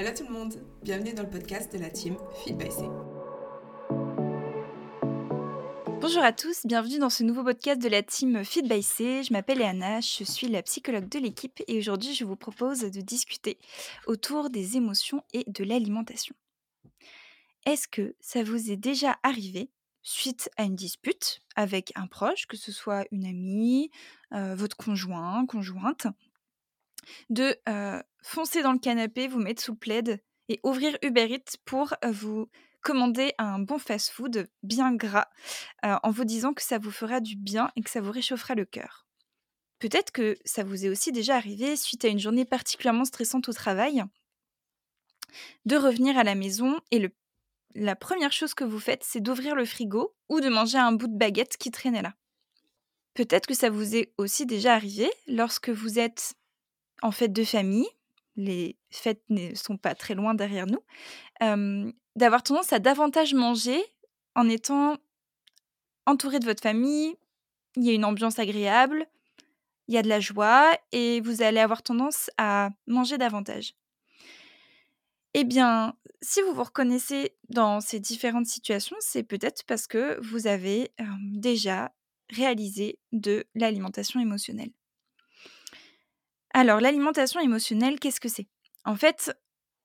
Hello tout le monde, bienvenue dans le podcast de la team Feed by C. Bonjour à tous, bienvenue dans ce nouveau podcast de la team Feed by C. Je m'appelle Léana, je suis la psychologue de l'équipe et aujourd'hui je vous propose de discuter autour des émotions et de l'alimentation. Est-ce que ça vous est déjà arrivé suite à une dispute avec un proche, que ce soit une amie, euh, votre conjoint, conjointe, de euh, foncer dans le canapé, vous mettre sous plaid et ouvrir Uber Eats pour euh, vous commander un bon fast-food bien gras en vous disant que ça vous fera du bien et que ça vous réchauffera le cœur. Peut-être que ça vous est aussi déjà arrivé suite à une journée particulièrement stressante au travail de revenir à la maison et la première chose que vous faites, c'est d'ouvrir le frigo ou de manger un bout de baguette qui traînait là. Peut-être que ça vous est aussi déjà arrivé lorsque vous êtes en fête de famille, les fêtes ne sont pas très loin derrière nous, d'avoir tendance à davantage manger en étant entouré de votre famille, il y a une ambiance agréable, il y a de la joie et vous allez avoir tendance à manger davantage. Eh bien, si vous vous reconnaissez dans ces différentes situations, c'est peut-être parce que vous avez déjà réalisé de l'alimentation émotionnelle. Alors, l'alimentation émotionnelle, qu'est-ce que c'est? En fait,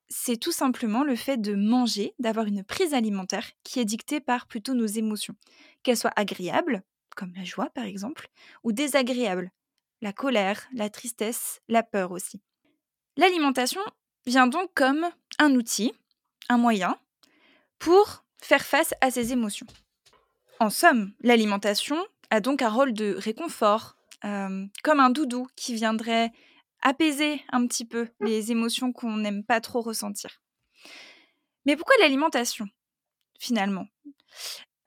c'est tout simplement le fait de manger, d'avoir une prise alimentaire qui est dictée par plutôt nos émotions, qu'elles soient agréables, comme la joie par exemple, ou désagréables, la colère, la tristesse, la peur aussi. L'alimentation, vient donc comme un outil, un moyen, pour faire face à ces émotions. En somme, l'alimentation a donc un rôle de réconfort, euh, comme un doudou qui viendrait apaiser un petit peu les émotions qu'on n'aime pas trop ressentir. Mais pourquoi l'alimentation, finalement?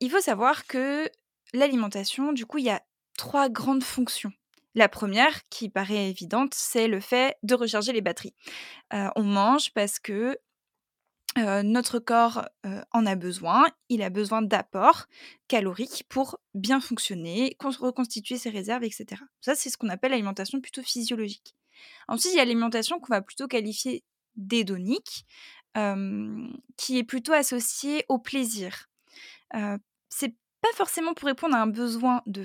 Il faut savoir que l'alimentation, du coup, il y a trois grandes fonctions la première, qui paraît évidente, c'est le fait de recharger les batteries. on mange parce que notre corps en a besoin. Il a besoin d'apports caloriques pour bien fonctionner, reconstituer ses réserves, etc. Ça, c'est ce qu'on appelle l'alimentation plutôt physiologique. Ensuite, il y a l'alimentation qu'on va plutôt qualifier d'édonique, qui est plutôt associée au plaisir. c'est pas forcément pour répondre à un besoin de,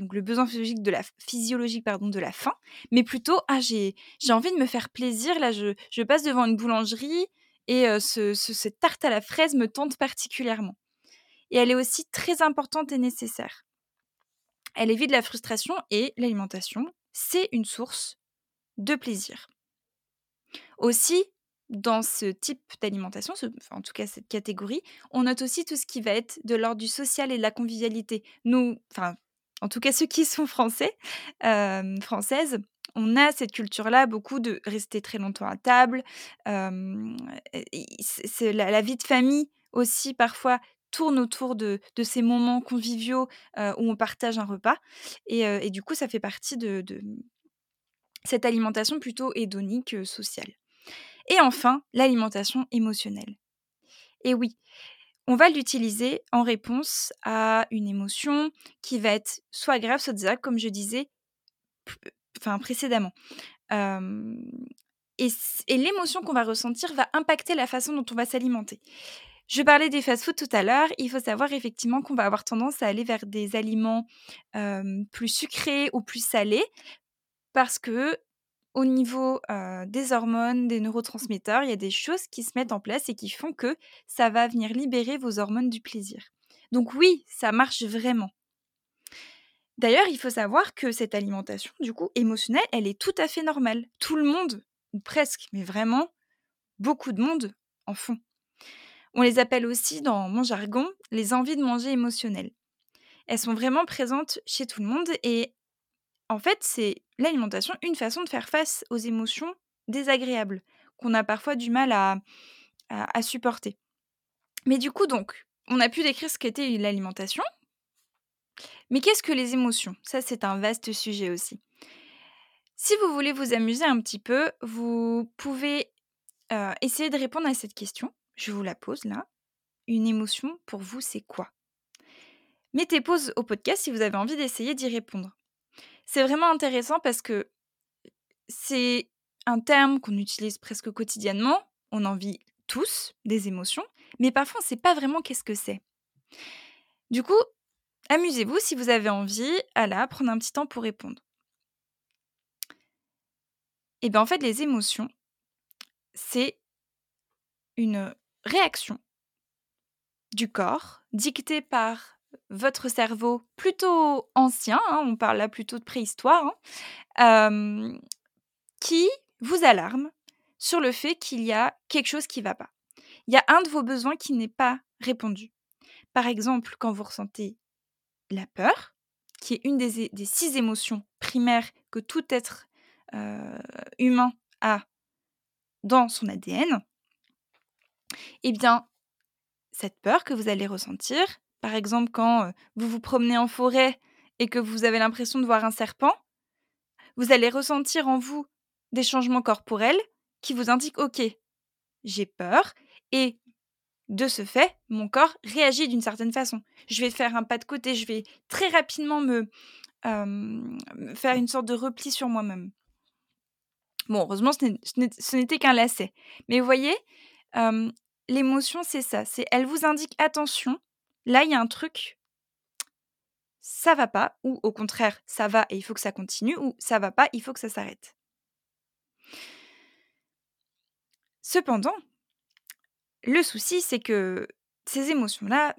donc le besoin physiologique de la physiologique pardon de la faim, mais plutôt ah j'ai j'ai envie de me faire plaisir là je, je passe devant une boulangerie et ce, cette tarte à la fraise me tente particulièrement. Et elle est aussi très importante et nécessaire. Elle évite la frustration et l'alimentation, c'est une source de plaisir. Aussi, dans ce type d'alimentation, en tout cas cette catégorie, on note aussi tout ce qui va être de l'ordre du social et de la convivialité. Nous, enfin, en tout cas ceux qui sont français, françaises, on a cette culture-là, beaucoup de rester très longtemps à table. c'est la, vie de famille aussi parfois tourne autour de, ces moments conviviaux où on partage un repas. Et, du coup, ça fait partie de cette alimentation plutôt hédonique sociale. Et enfin, l'alimentation émotionnelle. Et oui, on va l'utiliser en réponse à une émotion qui va être soit grave, soit désagréable, comme je disais précédemment. et, l'émotion qu'on va ressentir va impacter la façon dont on va s'alimenter. Je parlais des fast-foods tout à l'heure. Il faut savoir effectivement qu'on va avoir tendance à aller vers des aliments plus sucrés ou plus salés parce que au niveau des hormones, des neurotransmetteurs, il y a des choses qui se mettent en place et qui font que ça va venir libérer vos hormones du plaisir. Donc oui, ça marche vraiment. D'ailleurs, il faut savoir que cette alimentation, du coup, émotionnelle, elle est tout à fait normale. Tout le monde, ou presque, mais vraiment, beaucoup de monde en font. On les appelle aussi, dans mon jargon, les envies de manger émotionnelles. Elles sont vraiment présentes chez tout le monde et en fait, c'est l'alimentation une façon de faire face aux émotions désagréables qu'on a parfois du mal à, supporter. Mais du coup, donc, on a pu décrire ce qu'était l'alimentation. Mais qu'est-ce que les émotions? Ça, c'est un vaste sujet aussi. Si vous voulez vous amuser un petit peu, vous pouvez euh, essayer de répondre à cette question. Je vous la pose là. Une émotion, pour vous, c'est quoi? Mettez pause au podcast si vous avez envie d'essayer d'y répondre. C'est vraiment intéressant parce que c'est un terme qu'on utilise presque quotidiennement. on en vit tous des émotions, mais parfois on ne sait pas vraiment qu'est-ce que c'est. Du coup, amusez-vous si vous avez envie à la prendre un petit temps pour répondre. Et bien en fait, les émotions, c'est une réaction du corps dictée par votre cerveau plutôt ancien, hein, on parle là plutôt de préhistoire, hein, qui vous alarme sur le fait qu'il y a quelque chose qui ne va pas. Il y a un de vos besoins qui n'est pas répondu. Par exemple, quand vous ressentez la peur, qui est une des, six émotions primaires que tout être humain a dans son ADN, eh bien, cette peur que vous allez ressentir, par exemple quand vous vous promenez en forêt et que vous avez l'impression de voir un serpent, vous allez ressentir en vous des changements corporels qui vous indiquent OK, j'ai peur et de ce fait, mon corps réagit d'une certaine façon. Je vais faire un pas de côté, je vais très rapidement me faire une sorte de repli sur moi-même. Bon, heureusement, ce n'était qu'un lacet. Mais vous voyez, l'émotion, c'est ça. C'est, elle vous indique attention. Là, il y a un truc, ça va pas, ou au contraire, ça va et il faut que ça continue, ou ça va pas, il faut que ça s'arrête. Cependant, le souci, c'est que ces émotions-là,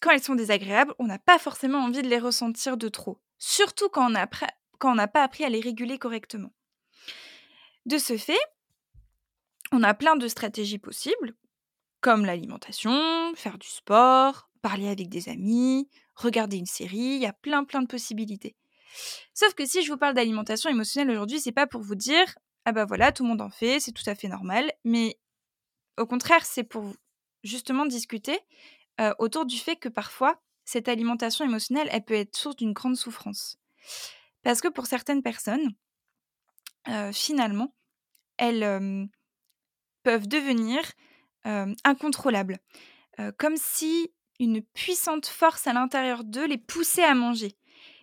quand elles sont désagréables, on n'a pas forcément envie de les ressentir de trop. Surtout quand on n'a pas appris à les réguler correctement. De ce fait, on a plein de stratégies possibles, comme l'alimentation, faire du sport, parler avec des amis, regarder une série, il y a plein plein de possibilités. Sauf que si je vous parle d'alimentation émotionnelle aujourd'hui, c'est pas pour vous dire ah bah voilà, tout le monde en fait, c'est tout à fait normal, mais au contraire, c'est pour justement discuter autour du fait que parfois, cette alimentation émotionnelle, elle peut être source d'une grande souffrance. Parce que pour certaines personnes, finalement, elles peuvent devenir incontrôlables. comme si une puissante force à l'intérieur d'eux les poussait à manger.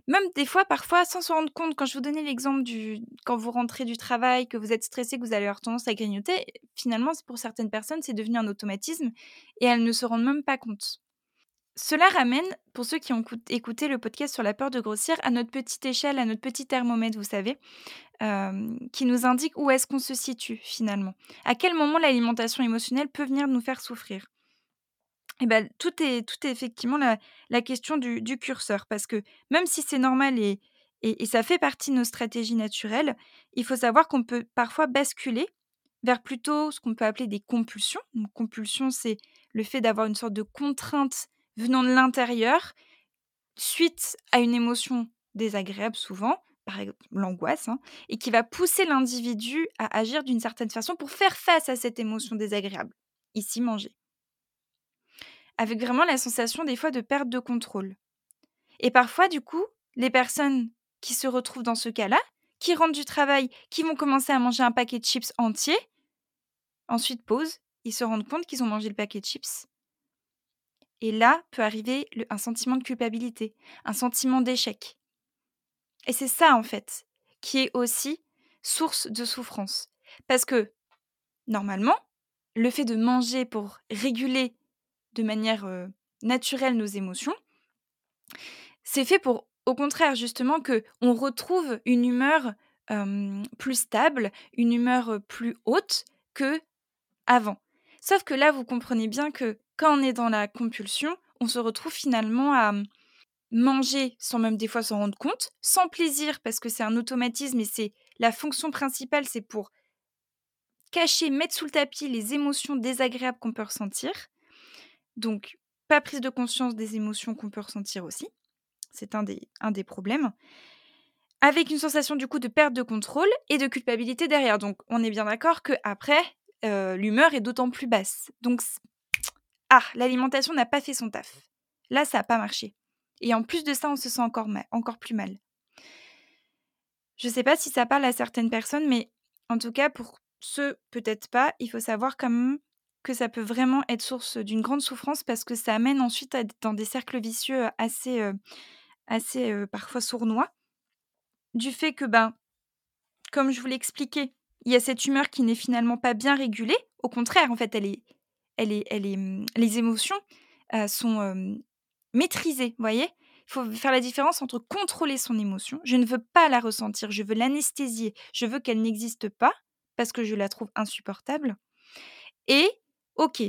Même des fois, parfois, sans se rendre compte, quand je vous donnais l'exemple du quand vous rentrez du travail, que vous êtes stressé, que vous allez avoir tendance à grignoter, finalement, pour certaines personnes, c'est devenu un automatisme et elles ne se rendent même pas compte. Cela ramène, pour ceux qui ont écouté le podcast sur la peur de grossir, à notre petite échelle, à notre petit thermomètre, vous savez, qui nous indique où est-ce qu'on se situe finalement. À quel moment l'alimentation émotionnelle peut venir nous faire souffrir? Et ben, tout, est, tout est effectivement la, question du, curseur, parce que même si c'est normal et, et, ça fait partie de nos stratégies naturelles, il faut savoir qu'on peut parfois basculer vers plutôt ce qu'on peut appeler des compulsions. Une compulsion, c'est le fait d'avoir une sorte de contrainte venant de l'intérieur suite à une émotion désagréable souvent, par exemple l'angoisse, hein, et qui va pousser l'individu à agir d'une certaine façon pour faire face à cette émotion désagréable, ici manger avec vraiment la sensation des fois de perte de contrôle. Et parfois, du coup, les personnes qui se retrouvent dans ce cas-là, qui rentrent du travail, qui vont commencer à manger un paquet de chips entier, ensuite pause, ils se rendent compte qu'ils ont mangé le paquet de chips. Et là peut arriver un sentiment de culpabilité, un sentiment d'échec. Et c'est ça, en fait, qui est aussi source de souffrance. Parce que, normalement, le fait de manger pour réguler de manière naturelle nos émotions, c'est fait pour, au contraire, justement, que on retrouve une humeur plus stable, une humeur plus haute que avant. Sauf que là, vous comprenez bien que quand on est dans la compulsion, on se retrouve finalement à manger sans même des fois s'en rendre compte, sans plaisir parce que c'est un automatisme et c'est la fonction principale, c'est pour cacher, mettre sous le tapis les émotions désagréables qu'on peut ressentir. Donc, pas prise de conscience des émotions qu'on peut ressentir aussi. C'est un des, un des problèmes. Avec une sensation du coup de perte de contrôle et de culpabilité derrière. Donc, on est bien d'accord que après, euh, l'humeur est d'autant plus basse. Donc, ah, l'alimentation n'a pas fait son taf. Là, ça n'a pas marché. Et en plus de ça, on se sent encore, plus mal. Je ne sais pas si ça parle à certaines personnes, mais en tout cas, pour ceux peut-être pas, il faut savoir quand même que ça peut vraiment être source d'une grande souffrance parce que ça amène ensuite dans des cercles vicieux assez, assez parfois sournois. Du fait que, ben, comme je vous l'ai expliqué, il y a cette humeur qui n'est finalement pas bien régulée. Au contraire, en fait, elle est, mmh, les émotions sont maîtrisées. Voyez? Il faut faire la différence entre contrôler son émotion. Je ne veux pas la ressentir, je veux l'anesthésier, je veux qu'elle n'existe pas parce que je la trouve insupportable. Et ok,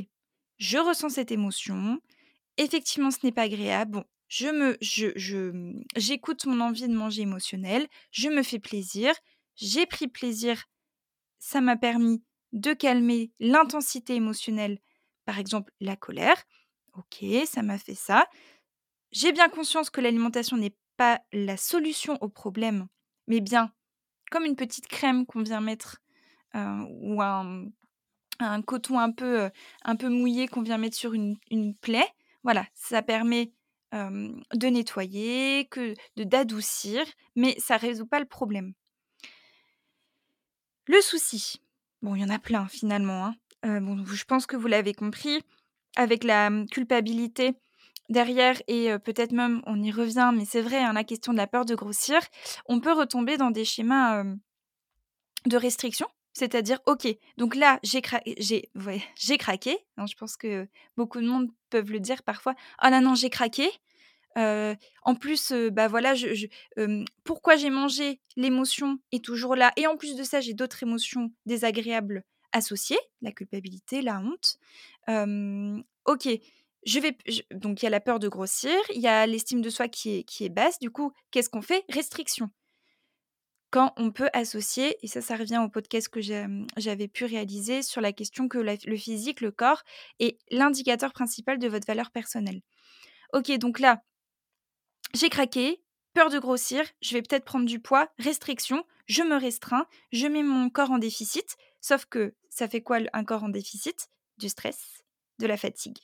je ressens cette émotion. Effectivement, ce n'est pas agréable. Bon, je je, j'écoute mon envie de manger émotionnelle. Je me fais plaisir. J'ai pris plaisir. Ça m'a permis de calmer l'intensité émotionnelle, par exemple la colère. Ok, ça m'a fait ça. J'ai bien conscience que l'alimentation n'est pas la solution au problème, mais bien comme une petite crème qu'on vient mettre ou un, coton un peu, mouillé qu'on vient mettre sur une, plaie. Voilà, ça permet de nettoyer, que de d'adoucir, mais ça résout pas le problème. Le souci, bon, il y en a plein finalement. Hein. Euh, je pense que vous l'avez compris, avec la mmh, culpabilité derrière et peut-être même on y revient, mais c'est vrai, hein, la question de la peur de grossir, on peut retomber dans des schémas de restriction. C'est-à-dire, ok, donc là, j'ai craqué, j'ai, j'ai craqué. Hein, je pense que beaucoup de monde peuvent le dire parfois. Oh là non, j'ai craqué. en plus, bah voilà, pourquoi j'ai mangé L'émotion est toujours là. Et en plus de ça, j'ai d'autres émotions désagréables associées, la culpabilité, la honte. ok, je vais, donc il y a la peur de grossir, il y a l'estime de soi qui est, qui est basse. Du coup, qu'est-ce qu'on fait? Restriction quand on peut associer, et ça, ça revient au podcast que j'avais pu réaliser sur la question que le physique, le corps, est l'indicateur principal de votre valeur personnelle. Ok, donc là, j'ai craqué, peur de grossir, je vais peut-être prendre du poids, restriction, je me restreins, je mets mon corps en déficit, sauf que ça fait quoi un corps en déficit? Du stress, de la fatigue.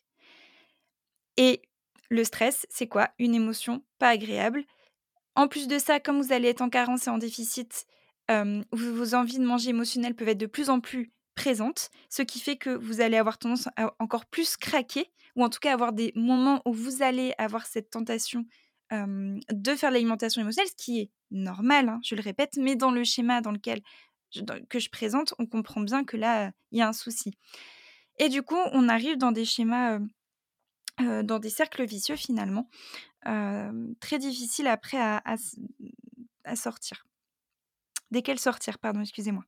Et le stress, c'est quoi? Une émotion pas agréable. En plus de ça, comme vous allez être en carence et en déficit, vos envies de manger émotionnelles peuvent être de plus en plus présentes, ce qui fait que vous allez avoir tendance à encore plus craquer, ou en tout cas avoir des moments où vous allez avoir cette tentation de faire l'alimentation émotionnelle, ce qui est normal, hein, je le répète, mais dans le schéma dans lequel que je présente, on comprend bien que là, il y a un souci. Et du coup, on arrive dans des schémas, dans des cercles vicieux finalement, très difficile après à, à, sortir. Desquels sortir, pardon, excusez-moi.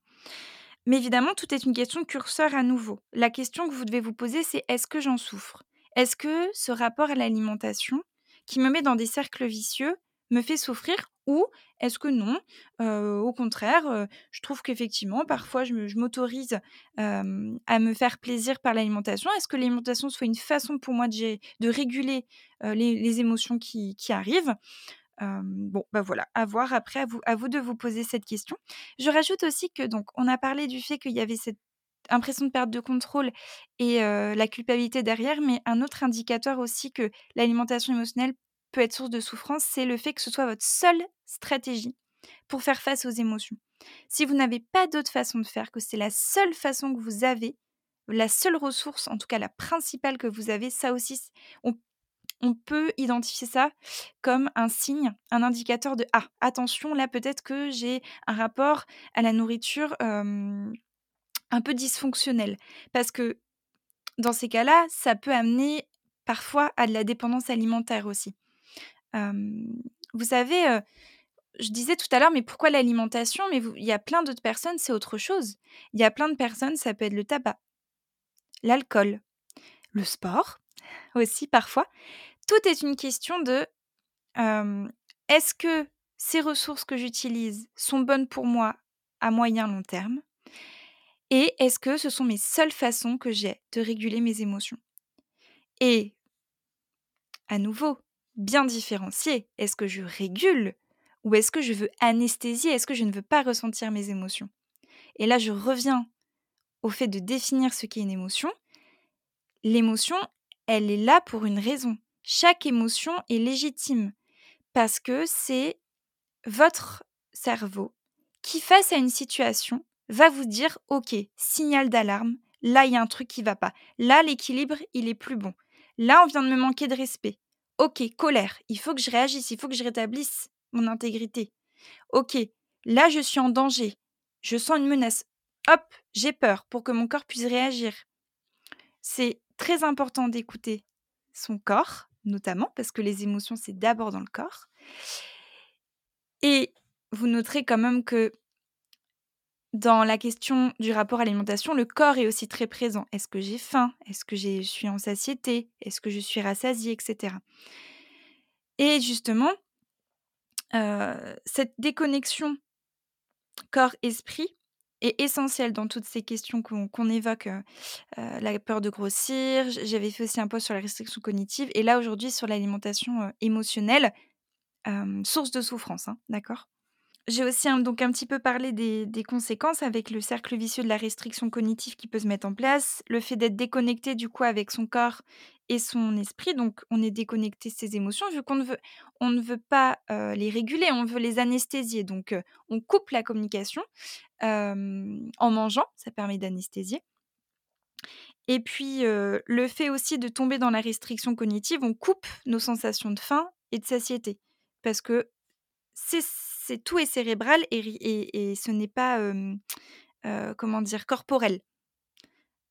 Mais évidemment, tout est une question de curseur à nouveau. La question que vous devez vous poser, c'est est-ce que j'en souffre? Est-ce que ce rapport à l'alimentation, qui me met dans des cercles vicieux, me fait souffrir ou est-ce que non? Au contraire, je trouve qu'effectivement, parfois, je m'autorise à me faire plaisir par l'alimentation. Est-ce que l'alimentation soit une façon pour moi de, réguler les, émotions qui, arrivent? Bon, bah voilà, à voir après, à vous de vous poser cette question. Je rajoute aussi que, donc, on a parlé du fait qu'il y avait cette impression de perte de contrôle et la culpabilité derrière, mais un autre indicateur aussi que l'alimentation émotionnelle peut être source de souffrance, c'est le fait que ce soit votre seule stratégie pour faire face aux émotions. Si vous n'avez pas d'autre façon de faire, que c'est la seule façon que vous avez, la seule ressource, en tout cas la principale que vous avez, ça aussi, on, peut identifier ça comme un signe, un indicateur de ah attention là peut-être que j'ai un rapport à la nourriture un peu dysfonctionnel parce que dans ces cas-là, ça peut amener parfois à de la dépendance alimentaire aussi vous savez, je disais tout à l'heure, mais pourquoi l'alimentation? Mais il y a plein d'autres personnes, c'est autre chose. Il y a plein de personnes, ça peut être le tabac, l'alcool, le sport aussi parfois. Tout est une question de est-ce que ces ressources que j'utilise sont bonnes pour moi à moyen long terme? Et est-ce que ce sont mes seules façons que j'ai de réguler mes émotions? Et à nouveau, bien différencier. Est-ce que je régule ou est-ce que je veux anesthésier? Est-ce que je ne veux pas ressentir mes émotions? Et là, je reviens au fait de définir ce qu'est une émotion. L'émotion, elle est là pour une raison. Chaque émotion est légitime parce que c'est votre cerveau qui, face à une situation, va vous dire OK, signal d'alarme, là il y a un truc qui va pas. Là l'équilibre, il est plus bon. Là on vient de me manquer de respect. Ok, colère, il faut que je réagisse, il faut que je rétablisse mon intégrité. Ok, là je suis en danger, je sens une menace. hop, j'ai peur pour que mon corps puisse réagir. C'est très important d'écouter son corps, notamment parce que les émotions, c'est d'abord dans le corps. Et vous noterez quand même que dans la question du rapport à l'alimentation, le corps est aussi très présent. Est-ce que j'ai faim? Est-ce que je suis en satiété? Est-ce que je suis rassasiée? Etc. Et justement, euh, cette déconnexion corps-esprit est essentielle dans toutes ces questions qu'on évoque. Euh, euh, la peur de grossir, j'avais fait aussi un post sur la restriction cognitive, et là aujourd'hui sur l'alimentation émotionnelle, source de souffrance, hein, d'accord? J'ai aussi un, donc un petit peu parlé des, conséquences avec le cercle vicieux de la restriction cognitive qui peut se mettre en place, le fait d'être déconnecté du coup avec son corps et son esprit, donc on est déconnecté de ses émotions vu qu'on ne veut, pas euh, les réguler, on veut les anesthésier, donc euh, on coupe la communication euh, en mangeant, ça permet d'anesthésier. Et puis le fait aussi de tomber dans la restriction cognitive, on coupe nos sensations de faim et de satiété. Parce que c'est tout est cérébral et, ce n'est pas, comment dire, corporel.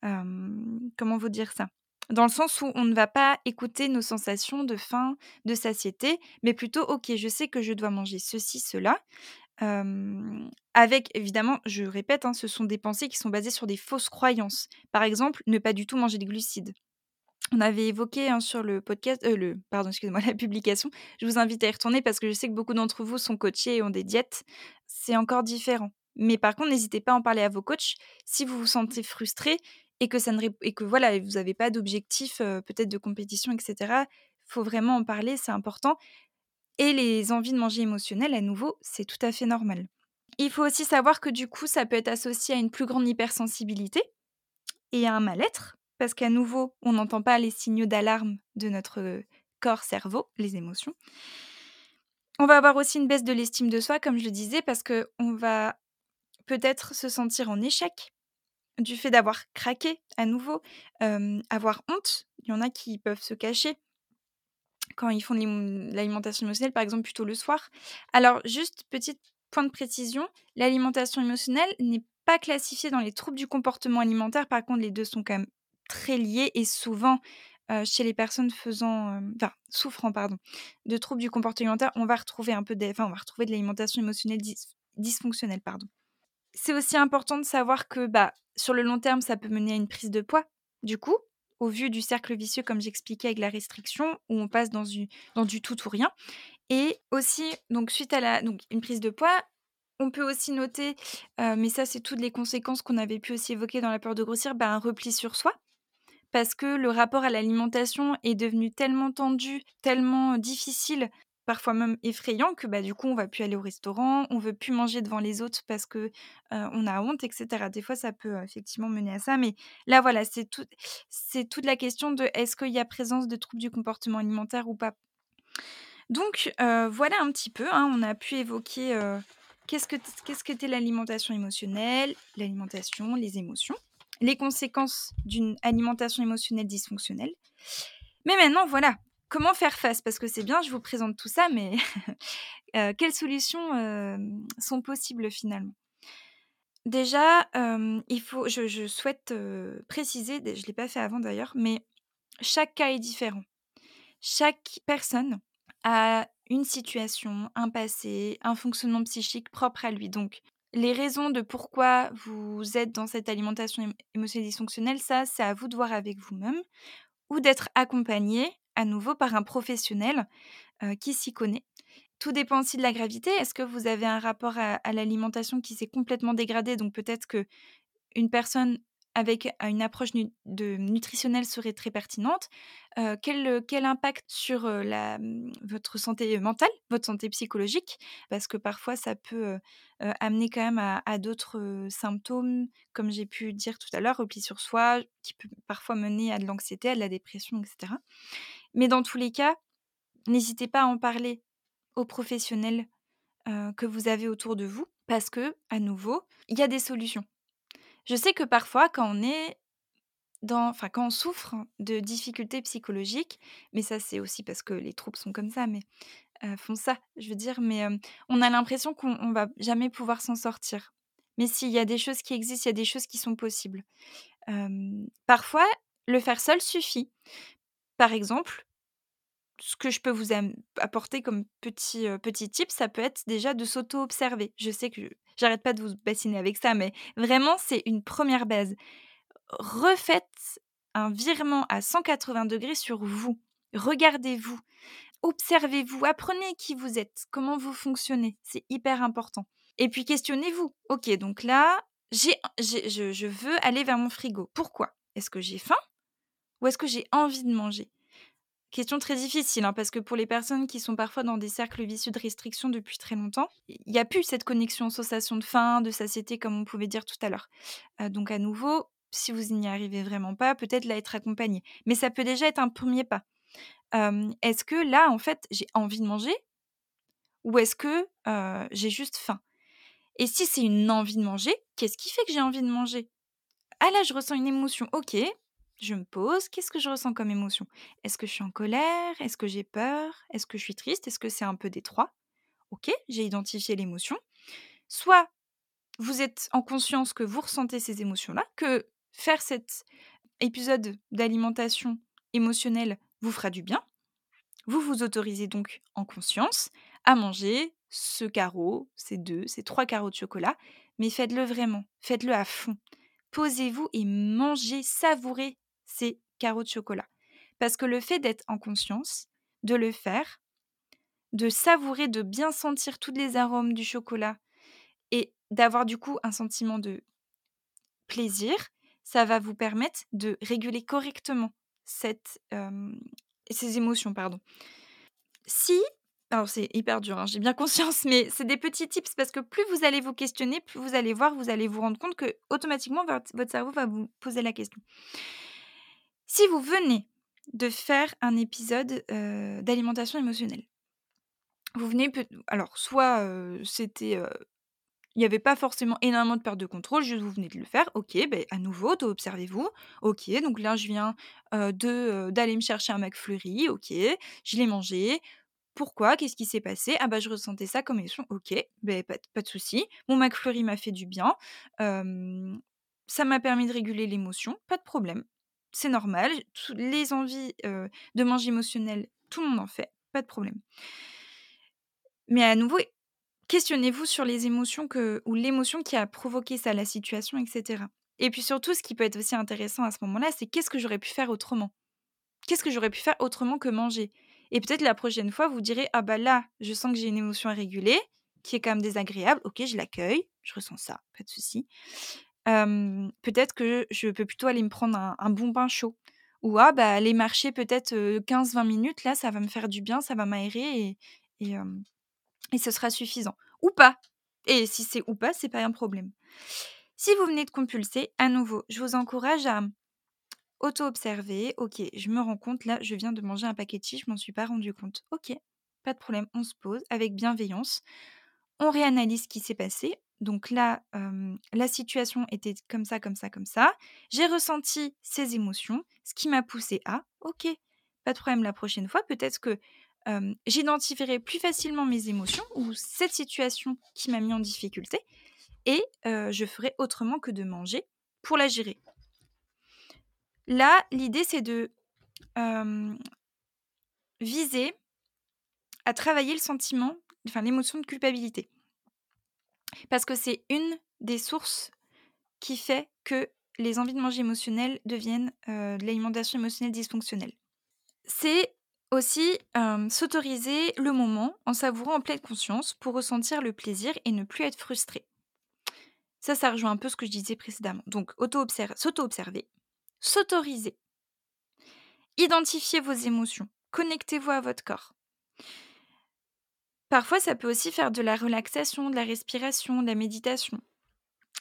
comment vous dire ça? Dans le sens où on ne va pas écouter nos sensations de faim, de satiété, mais plutôt, ok, je sais que je dois manger ceci, cela. avec, évidemment, je répète, hein, ce sont des pensées qui sont basées sur des fausses croyances. Par exemple, ne pas du tout manger de glucides. On avait évoqué hein, sur le podcast, euh, le, pardon, excusez-moi, la publication. Je vous invite à y retourner parce que je sais que beaucoup d'entre vous sont coachés et ont des diètes. C'est encore différent. Mais par contre, n'hésitez pas à en parler à vos coachs si vous vous sentez frustré et que ça ne et que voilà, vous n'avez pas d'objectif euh, peut-être de compétition, etc. Il faut vraiment en parler, c'est important. Et les envies de manger émotionnelles, à nouveau, c'est tout à fait normal. Il faut aussi savoir que du coup, ça peut être associé à une plus grande hypersensibilité et à un mal-être parce qu'à nouveau, on n'entend pas les signaux d'alarme de notre corps-cerveau, les émotions. On va avoir aussi une baisse de l'estime de soi, comme je le disais, parce qu'on va peut-être se sentir en échec du fait d'avoir craqué à nouveau, avoir honte. Il y en a qui peuvent se cacher quand ils font l'alimentation émotionnelle, par exemple plutôt le soir. Alors, juste petit point de précision, l'alimentation émotionnelle n'est pas classifiée dans les troubles du comportement alimentaire. Par contre, les deux sont quand même très liés et souvent chez les personnes faisant, enfin, souffrant pardon, de troubles du comportement alimentaire, on va retrouver un peu des, on va retrouver de l'alimentation émotionnelle dysfonctionnelle pardon. C'est aussi important de savoir que bah, sur le long terme, ça peut mener à une prise de poids. Du coup, au vu du cercle vicieux, comme j'expliquais avec la restriction, où on passe dans du, dans du tout ou rien. Et aussi, donc suite à la, donc une prise de poids, on peut aussi noter, mais ça c'est toutes les conséquences qu'on avait pu aussi évoquer dans la peur de grossir, bah, un repli sur soi parce que le rapport à l'alimentation est devenu tellement tendu, tellement difficile, parfois même effrayant que bah, du coup on va plus aller au restaurant, on veut plus manger devant les autres parce que on a honte, etc. Des fois ça peut effectivement mener à ça, mais là voilà c'est tout, c'est toute la question de est-ce qu'il y a présence de troubles du comportement alimentaire ou pas? Donc voilà un petit peu, hein, on a pu évoquer qu'est-ce que qu'est-ce qu'était l'alimentation émotionnelle, l'alimentation, les émotions les conséquences d'une alimentation émotionnelle dysfonctionnelle. Mais maintenant, voilà, comment faire face? Parce que c'est bien, je vous présente tout ça, mais euh, quelles solutions euh, sont possibles finalement? Déjà, euh, il faut, je, souhaite préciser, je ne l'ai pas fait avant d'ailleurs, mais chaque cas est différent. Chaque personne a une situation, un passé, un fonctionnement psychique propre à lui. Donc, les raisons de pourquoi vous êtes dans cette alimentation émotionnelle dysfonctionnelle, ça, c'est à vous de voir avec vous-même ou d'être accompagné à nouveau par un professionnel qui s'y connaît. Tout dépend aussi de la gravité. Est-ce que vous avez un rapport à, à l'alimentation qui s'est complètement dégradé? Donc peut-être que une personne avec une approche de nutritionnelle serait très pertinente. quel, impact sur la, mmh, votre santé mentale, votre santé psychologique? Parce que parfois, ça peut amener quand même à, d'autres symptômes, comme j'ai pu dire tout à l'heure, repli sur soi, qui peut parfois mener à de l'anxiété, à de la dépression, etc. Mais dans tous les cas, n'hésitez pas à en parler aux professionnels que vous avez autour de vous, parce que, à nouveau, il y a des solutions. Je sais que parfois, quand on est dans, enfin, quand on souffre de difficultés psychologiques, mais ça, c'est aussi parce que les troubles sont comme ça, mais font ça, je veux dire, mais on a l'impression qu'on va jamais pouvoir s'en sortir. mais s'il y a des choses qui existent, il y a des choses qui sont possibles. parfois, le faire seul suffit. Par exemple, ce que je peux vous apporter comme petit, petit tip, ça peut être déjà de s'auto-observer. Je sais que j'arrête pas de vous bassiner avec ça, mais vraiment, c'est une première base. Refaites un virement à 180 degrés sur vous. Regardez-vous, observez-vous, apprenez qui vous êtes, comment vous fonctionnez. C'est hyper important. Et puis questionnez-vous. Ok, donc là, j'ai, je, je veux aller vers mon frigo. Pourquoi? Est-ce que j'ai faim? Ou est-ce que j'ai envie de manger? Question très difficile, hein, parce que pour les personnes qui sont parfois dans des cercles vicieux de restriction depuis très longtemps, il n'y a plus cette connexion sensation de faim, de satiété, comme on pouvait dire tout à l'heure. Euh, donc à nouveau, si vous n'y arrivez vraiment pas, peut-être là être accompagné. Mais ça peut déjà être un premier pas. est-ce que là, en fait, j'ai envie de manger? Ou est-ce que j'ai juste faim? Et si c'est une envie de manger, qu'est-ce qui fait que j'ai envie de manger? Ah là, je ressens une émotion. Ok, je me pose, qu'est-ce que je ressens comme émotion? Est-ce que je suis en colère? Est-ce que j'ai peur? Est-ce que je suis triste? Est-ce que c'est un peu des trois Ok, j'ai identifié l'émotion. Soit vous êtes en conscience que vous ressentez ces émotions-là, que faire cet épisode d'alimentation émotionnelle vous fera du bien. Vous vous autorisez donc en conscience à manger ce carreau, ces deux, ces trois carreaux de chocolat, mais faites-le vraiment, faites-le à fond. Posez-vous et mangez, savourez ces carreaux de chocolat. Parce que le fait d'être en conscience, de le faire, de savourer, de bien sentir tous les arômes du chocolat et d'avoir du coup un sentiment de plaisir, ça va vous permettre de réguler correctement ces émotions. Pardon. Si, alors c'est hyper dur, hein, j'ai bien conscience, mais c'est des petits tips parce que plus vous allez vous questionner, plus vous allez voir, vous allez vous rendre compte que automatiquement votre cerveau va vous poser la question. Si vous venez de faire un épisode d'alimentation émotionnelle, vous venez, alors soit c'était il n'y avait pas forcément énormément de perte de contrôle, juste vous venez de le faire. Ok, ben, à nouveau, observez-vous. Ok, donc là, je viens d'aller me chercher un McFlurry. Ok, je l'ai mangé. Pourquoi Qu'est-ce qui s'est passé? Ah bah je ressentais ça comme émotion. Ok, ben, pas, pas de souci. Mon McFlurry m'a fait du bien. ça m'a permis de réguler l'émotion. Pas de problème. C'est normal. Les envies de manger émotionnel, tout le monde en fait. Pas de problème. Mais à nouveau, Questionnez-vous sur les émotions que ou l'émotion qui a provoqué ça, la situation, etc. Et puis surtout, ce qui peut être aussi intéressant à ce moment-là, c'est qu'est-ce que j'aurais pu faire autrement? Qu'est-ce que j'aurais pu faire autrement que manger? Et peut-être la prochaine fois, vous direz ah bah là, je sens que j'ai une émotion à réguler, qui est quand même désagréable. Ok, je l'accueille, je ressens ça, pas de souci. Peut-être que je peux plutôt aller me prendre un, bon bain chaud. Ou ah bah aller marcher peut-être 15-20 minutes, là, ça va me faire du bien, ça va m'aérer et, et ce sera suffisant. Ou pas. Et si c'est ou pas, c'est pas un problème. Si vous venez de compulser, à nouveau, je vous encourage à auto-observer. Ok, je me rends compte, là, je viens de manger un paquet de chips, je m'en suis pas rendu compte. Ok, pas de problème, on se pose avec bienveillance. On réanalyse ce qui s'est passé. Donc là, la situation était comme ça, comme ça, comme ça. J'ai ressenti ces émotions, ce qui m'a poussé à, ok, pas de problème la prochaine fois. Peut-être que j'identifierai plus facilement mes émotions ou cette situation qui m'a mis en difficulté et je ferai autrement que de manger pour la gérer. Là, l'idée, c'est de viser à travailler le sentiment, enfin l'émotion de culpabilité. Parce que c'est une des sources qui fait que les envies de manger émotionnelles deviennent de l'alimentation émotionnelle dysfonctionnelle. C'est aussi, s'autoriser le moment en savourant en pleine conscience pour ressentir le plaisir et ne plus être frustré. Ça, ça rejoint un peu ce que je disais précédemment. Donc s'auto-observer, s'autoriser, identifier vos émotions, connectez-vous à votre corps. Parfois, ça peut aussi faire de la relaxation, de la respiration, de la méditation.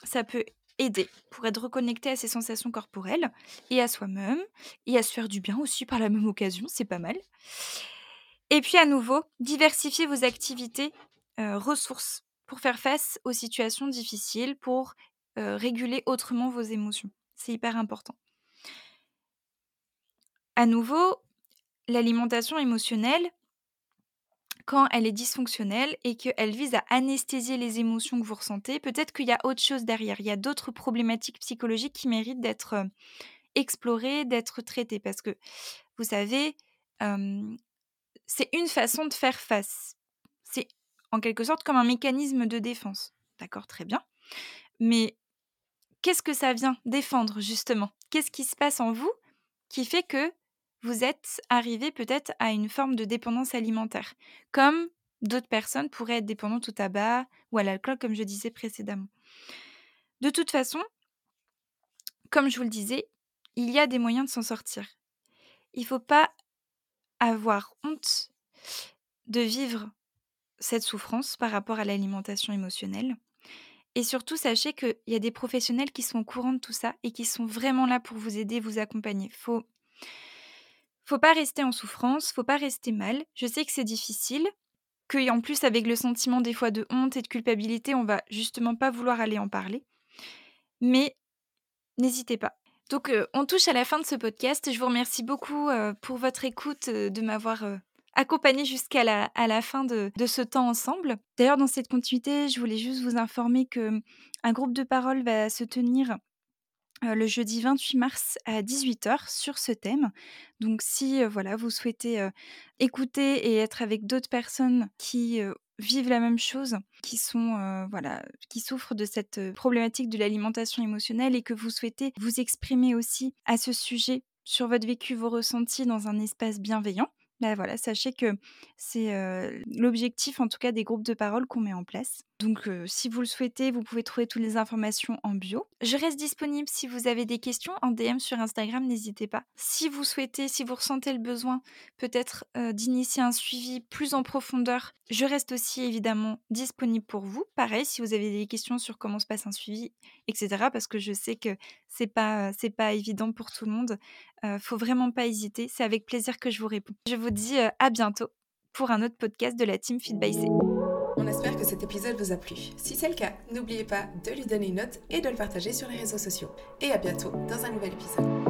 Ça peut aider pour être reconnecté à ses sensations corporelles et à soi-même et à se faire du bien aussi par la même occasion, c'est pas mal. Et puis à nouveau, diversifier vos activités ressources pour faire face aux situations difficiles, pour réguler autrement vos émotions. C'est hyper important. À nouveau, l'alimentation émotionnelle, quand elle est dysfonctionnelle et qu'elle vise à anesthésier les émotions que vous ressentez, peut-être qu'il y a autre chose derrière. Il y a d'autres problématiques psychologiques qui méritent d'être euh, explorées, d'être traitées. Parce que, vous savez, c'est une façon de faire face. C'est en quelque sorte comme un mécanisme de défense. D'accord, très bien. Mais qu'est-ce que ça vient défendre, justement? Qu'est-ce qui se passe en vous qui fait que vous êtes arrivé peut-être à une forme de dépendance alimentaire, comme d'autres personnes pourraient être dépendantes au tabac ou à l'alcool, comme je disais précédemment. De toute façon, comme je vous le disais, il y a des moyens de s'en sortir. Il ne faut pas avoir honte de vivre cette souffrance par rapport à l'alimentation émotionnelle. Et surtout, sachez qu'il y a des professionnels qui sont au courant de tout ça et qui sont vraiment là pour vous aider, vous accompagner. Faut faut pas rester en souffrance, faut pas rester mal. Je sais que c'est difficile, que en plus avec le sentiment des fois de honte et de culpabilité, on va justement pas vouloir aller en parler. Mais n'hésitez pas. Donc euh, on touche à la fin de ce podcast. Je vous remercie beaucoup euh, pour votre écoute, euh, de m'avoir accompagné jusqu'à la, à la fin de, de ce temps ensemble. D'ailleurs, dans cette continuité, je voulais juste vous informer que un groupe de parole va se tenir le jeudi 28 mars à 18h sur ce thème. Donc si voilà, vous souhaitez écouter et être avec d'autres personnes qui vivent la même chose, qui sont voilà, qui souffrent de cette problématique de l'alimentation émotionnelle et que vous souhaitez vous exprimer aussi à ce sujet sur votre vécu, vos ressentis dans un espace bienveillant, bah, voilà, sachez que c'est l'objectif en tout cas des groupes de parole qu'on met en place. Donc si vous le souhaitez, vous pouvez trouver toutes les informations en bio. Je reste disponible si vous avez des questions en DM sur Instagram, n'hésitez pas. Si vous souhaitez, si vous ressentez le besoin peut-être d'initier un suivi plus en profondeur, je reste aussi évidemment disponible pour vous. Pareil, si vous avez des questions sur comment se passe un suivi, etc. Parce que je sais que c'est pas c'est pas évident pour tout le monde. faut vraiment pas hésiter. C'est avec plaisir que je vous réponds. Je vous dis à bientôt pour un autre podcast de la team Feed by C. On espère que cet épisode vous a plu. Si c'est le cas, n'oubliez pas de lui donner une note et de le partager sur les réseaux sociaux. Et à bientôt dans un nouvel épisode.